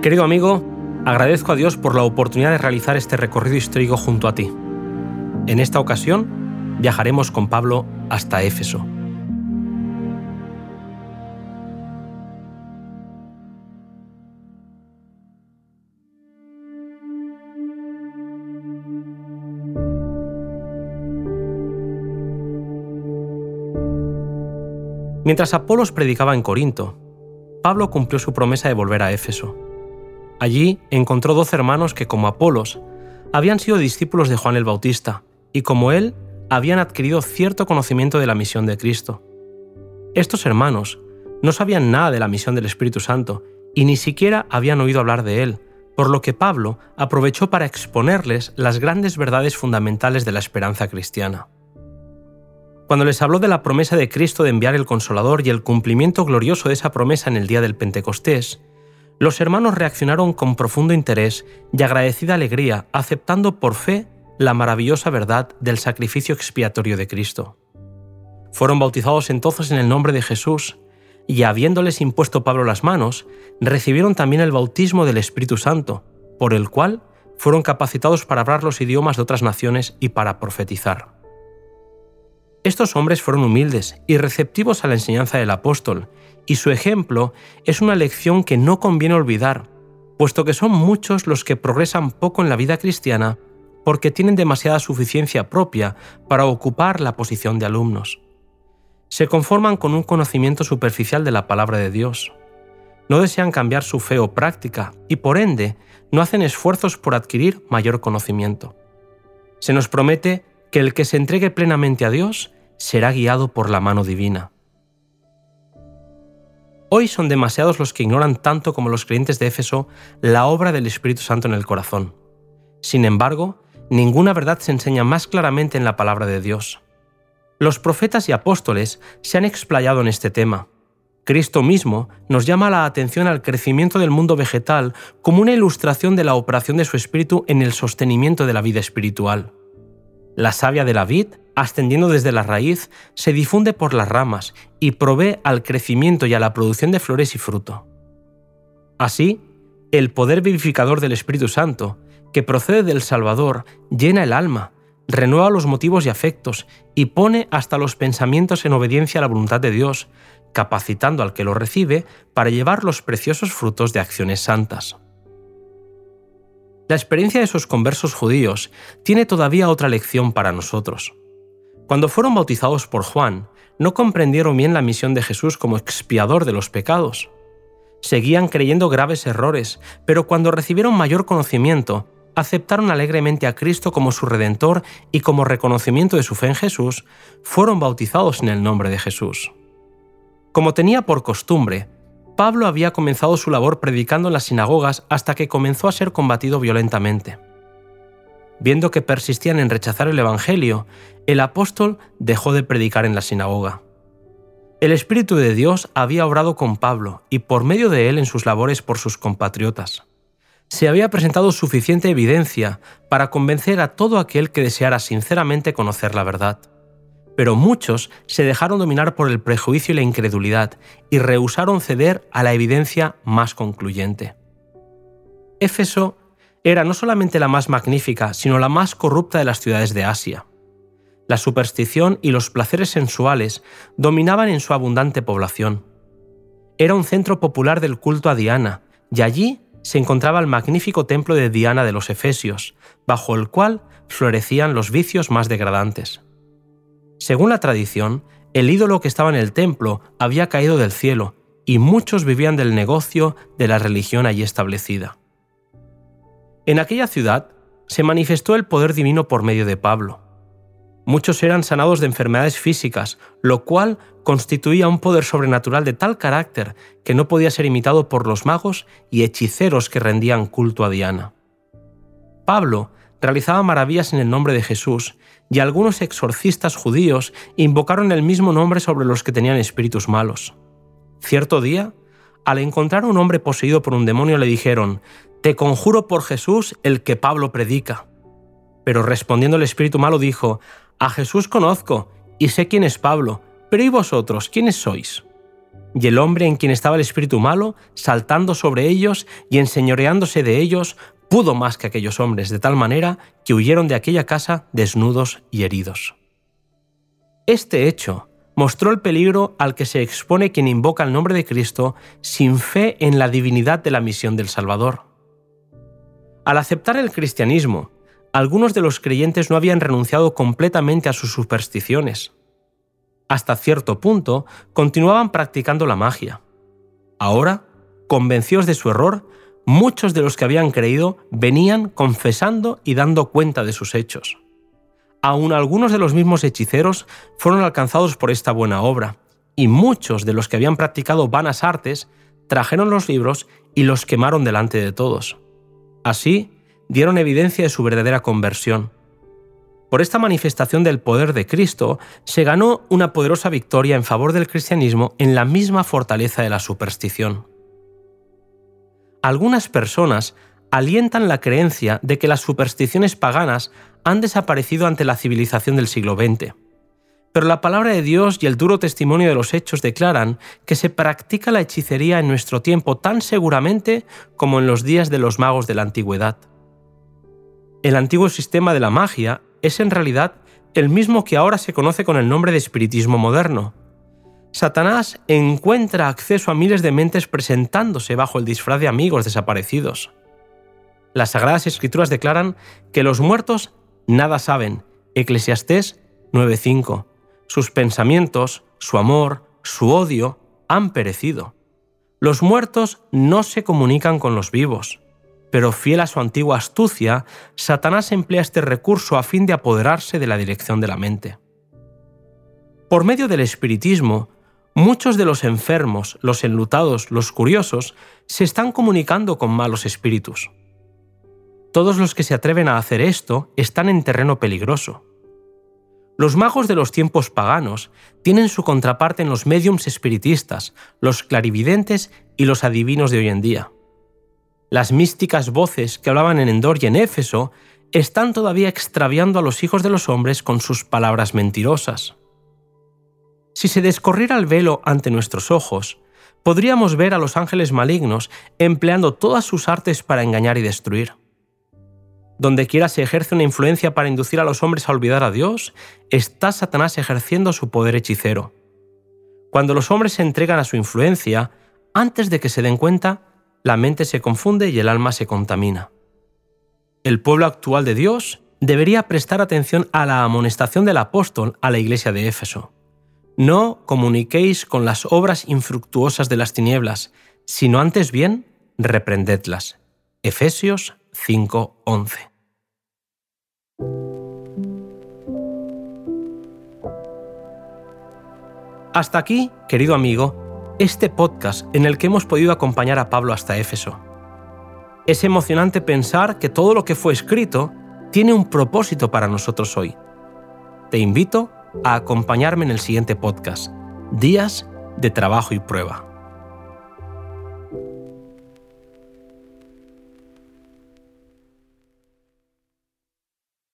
Querido amigo, agradezco a Dios por la oportunidad de realizar este recorrido histórico junto a ti. En esta ocasión, viajaremos con Pablo hasta Éfeso. Mientras Apolos predicaba en Corinto, Pablo cumplió su promesa de volver a Éfeso. Allí encontró dos hermanos que, como Apolos, habían sido discípulos de Juan el Bautista y, como él, habían adquirido cierto conocimiento de la misión de Cristo. Estos hermanos no sabían nada de la misión del Espíritu Santo y ni siquiera habían oído hablar de él, por lo que Pablo aprovechó para exponerles las grandes verdades fundamentales de la esperanza cristiana. Cuando les habló de la promesa de Cristo de enviar el Consolador y el cumplimiento glorioso de esa promesa en el día del Pentecostés, los hermanos reaccionaron con profundo interés y agradecida alegría, aceptando por fe la maravillosa verdad del sacrificio expiatorio de Cristo. Fueron bautizados entonces en el nombre de Jesús, y habiéndoles impuesto Pablo las manos, recibieron también el bautismo del Espíritu Santo, por el cual fueron capacitados para hablar los idiomas de otras naciones y para profetizar. Estos hombres fueron humildes y receptivos a la enseñanza del apóstol, y su ejemplo es una lección que no conviene olvidar, puesto que son muchos los que progresan poco en la vida cristiana porque tienen demasiada suficiencia propia para ocupar la posición de alumnos. Se conforman con un conocimiento superficial de la palabra de Dios. No desean cambiar su fe o práctica y por ende no hacen esfuerzos por adquirir mayor conocimiento. Se nos promete que el que se entregue plenamente a Dios será guiado por la mano divina. Hoy son demasiados los que ignoran tanto como los creyentes de Éfeso la obra del Espíritu Santo en el corazón. Sin embargo, ninguna verdad se enseña más claramente en la palabra de Dios. Los profetas y apóstoles se han explayado en este tema. Cristo mismo nos llama la atención al crecimiento del mundo vegetal como una ilustración de la operación de su espíritu en el sostenimiento de la vida espiritual. La savia de la vid, ascendiendo desde la raíz, se difunde por las ramas y provee al crecimiento y a la producción de flores y fruto. Así, el poder vivificador del Espíritu Santo, que procede del Salvador, llena el alma, renueva los motivos y afectos y pone hasta los pensamientos en obediencia a la voluntad de Dios, capacitando al que lo recibe para llevar los preciosos frutos de acciones santas. La experiencia de esos conversos judíos tiene todavía otra lección para nosotros. Cuando fueron bautizados por Juan, no comprendieron bien la misión de Jesús como expiador de los pecados. Seguían creyendo graves errores, pero cuando recibieron mayor conocimiento, aceptaron alegremente a Cristo como su Redentor y como reconocimiento de su fe en Jesús, fueron bautizados en el nombre de Jesús. Como tenía por costumbre, Pablo había comenzado su labor predicando en las sinagogas hasta que comenzó a ser combatido violentamente. Viendo que persistían en rechazar el Evangelio, el apóstol dejó de predicar en la sinagoga. El Espíritu de Dios había obrado con Pablo y por medio de él en sus labores por sus compatriotas. Se había presentado suficiente evidencia para convencer a todo aquel que deseara sinceramente conocer la verdad pero muchos se dejaron dominar por el prejuicio y la incredulidad y rehusaron ceder a la evidencia más concluyente. Éfeso era no solamente la más magnífica, sino la más corrupta de las ciudades de Asia. La superstición y los placeres sensuales dominaban en su abundante población. Era un centro popular del culto a Diana, y allí se encontraba el magnífico templo de Diana de los Efesios, bajo el cual florecían los vicios más degradantes. Según la tradición, el ídolo que estaba en el templo había caído del cielo y muchos vivían del negocio de la religión allí establecida. En aquella ciudad se manifestó el poder divino por medio de Pablo. Muchos eran sanados de enfermedades físicas, lo cual constituía un poder sobrenatural de tal carácter que no podía ser imitado por los magos y hechiceros que rendían culto a Diana. Pablo realizaba maravillas en el nombre de Jesús y algunos exorcistas judíos invocaron el mismo nombre sobre los que tenían espíritus malos. Cierto día, al encontrar a un hombre poseído por un demonio le dijeron, Te conjuro por Jesús el que Pablo predica. Pero respondiendo el espíritu malo dijo, A Jesús conozco y sé quién es Pablo, pero ¿y vosotros quiénes sois? y el hombre en quien estaba el espíritu malo, saltando sobre ellos y enseñoreándose de ellos, pudo más que aquellos hombres, de tal manera que huyeron de aquella casa desnudos y heridos. Este hecho mostró el peligro al que se expone quien invoca el nombre de Cristo sin fe en la divinidad de la misión del Salvador. Al aceptar el cristianismo, algunos de los creyentes no habían renunciado completamente a sus supersticiones hasta cierto punto, continuaban practicando la magia. Ahora, convencidos de su error, muchos de los que habían creído venían confesando y dando cuenta de sus hechos. Aún algunos de los mismos hechiceros fueron alcanzados por esta buena obra, y muchos de los que habían practicado vanas artes trajeron los libros y los quemaron delante de todos. Así, dieron evidencia de su verdadera conversión. Por esta manifestación del poder de Cristo se ganó una poderosa victoria en favor del cristianismo en la misma fortaleza de la superstición. Algunas personas alientan la creencia de que las supersticiones paganas han desaparecido ante la civilización del siglo XX. Pero la palabra de Dios y el duro testimonio de los hechos declaran que se practica la hechicería en nuestro tiempo tan seguramente como en los días de los magos de la antigüedad. El antiguo sistema de la magia es en realidad el mismo que ahora se conoce con el nombre de espiritismo moderno. Satanás encuentra acceso a miles de mentes presentándose bajo el disfraz de amigos desaparecidos. Las Sagradas Escrituras declaran que los muertos nada saben. Eclesiastés 9:5. Sus pensamientos, su amor, su odio han perecido. Los muertos no se comunican con los vivos. Pero fiel a su antigua astucia, Satanás emplea este recurso a fin de apoderarse de la dirección de la mente. Por medio del espiritismo, muchos de los enfermos, los enlutados, los curiosos, se están comunicando con malos espíritus. Todos los que se atreven a hacer esto están en terreno peligroso. Los magos de los tiempos paganos tienen su contraparte en los mediums espiritistas, los clarividentes y los adivinos de hoy en día. Las místicas voces que hablaban en Endor y en Éfeso están todavía extraviando a los hijos de los hombres con sus palabras mentirosas. Si se descorriera el velo ante nuestros ojos, podríamos ver a los ángeles malignos empleando todas sus artes para engañar y destruir. Donde quiera se ejerce una influencia para inducir a los hombres a olvidar a Dios, está Satanás ejerciendo su poder hechicero. Cuando los hombres se entregan a su influencia, antes de que se den cuenta, la mente se confunde y el alma se contamina. El pueblo actual de Dios debería prestar atención a la amonestación del apóstol a la iglesia de Éfeso. No comuniquéis con las obras infructuosas de las tinieblas, sino antes bien reprendedlas. Efesios 5:11. Hasta aquí, querido amigo, este podcast en el que hemos podido acompañar a Pablo hasta Éfeso. Es emocionante pensar que todo lo que fue escrito tiene un propósito para nosotros hoy. Te invito a acompañarme en el siguiente podcast, Días de Trabajo y Prueba.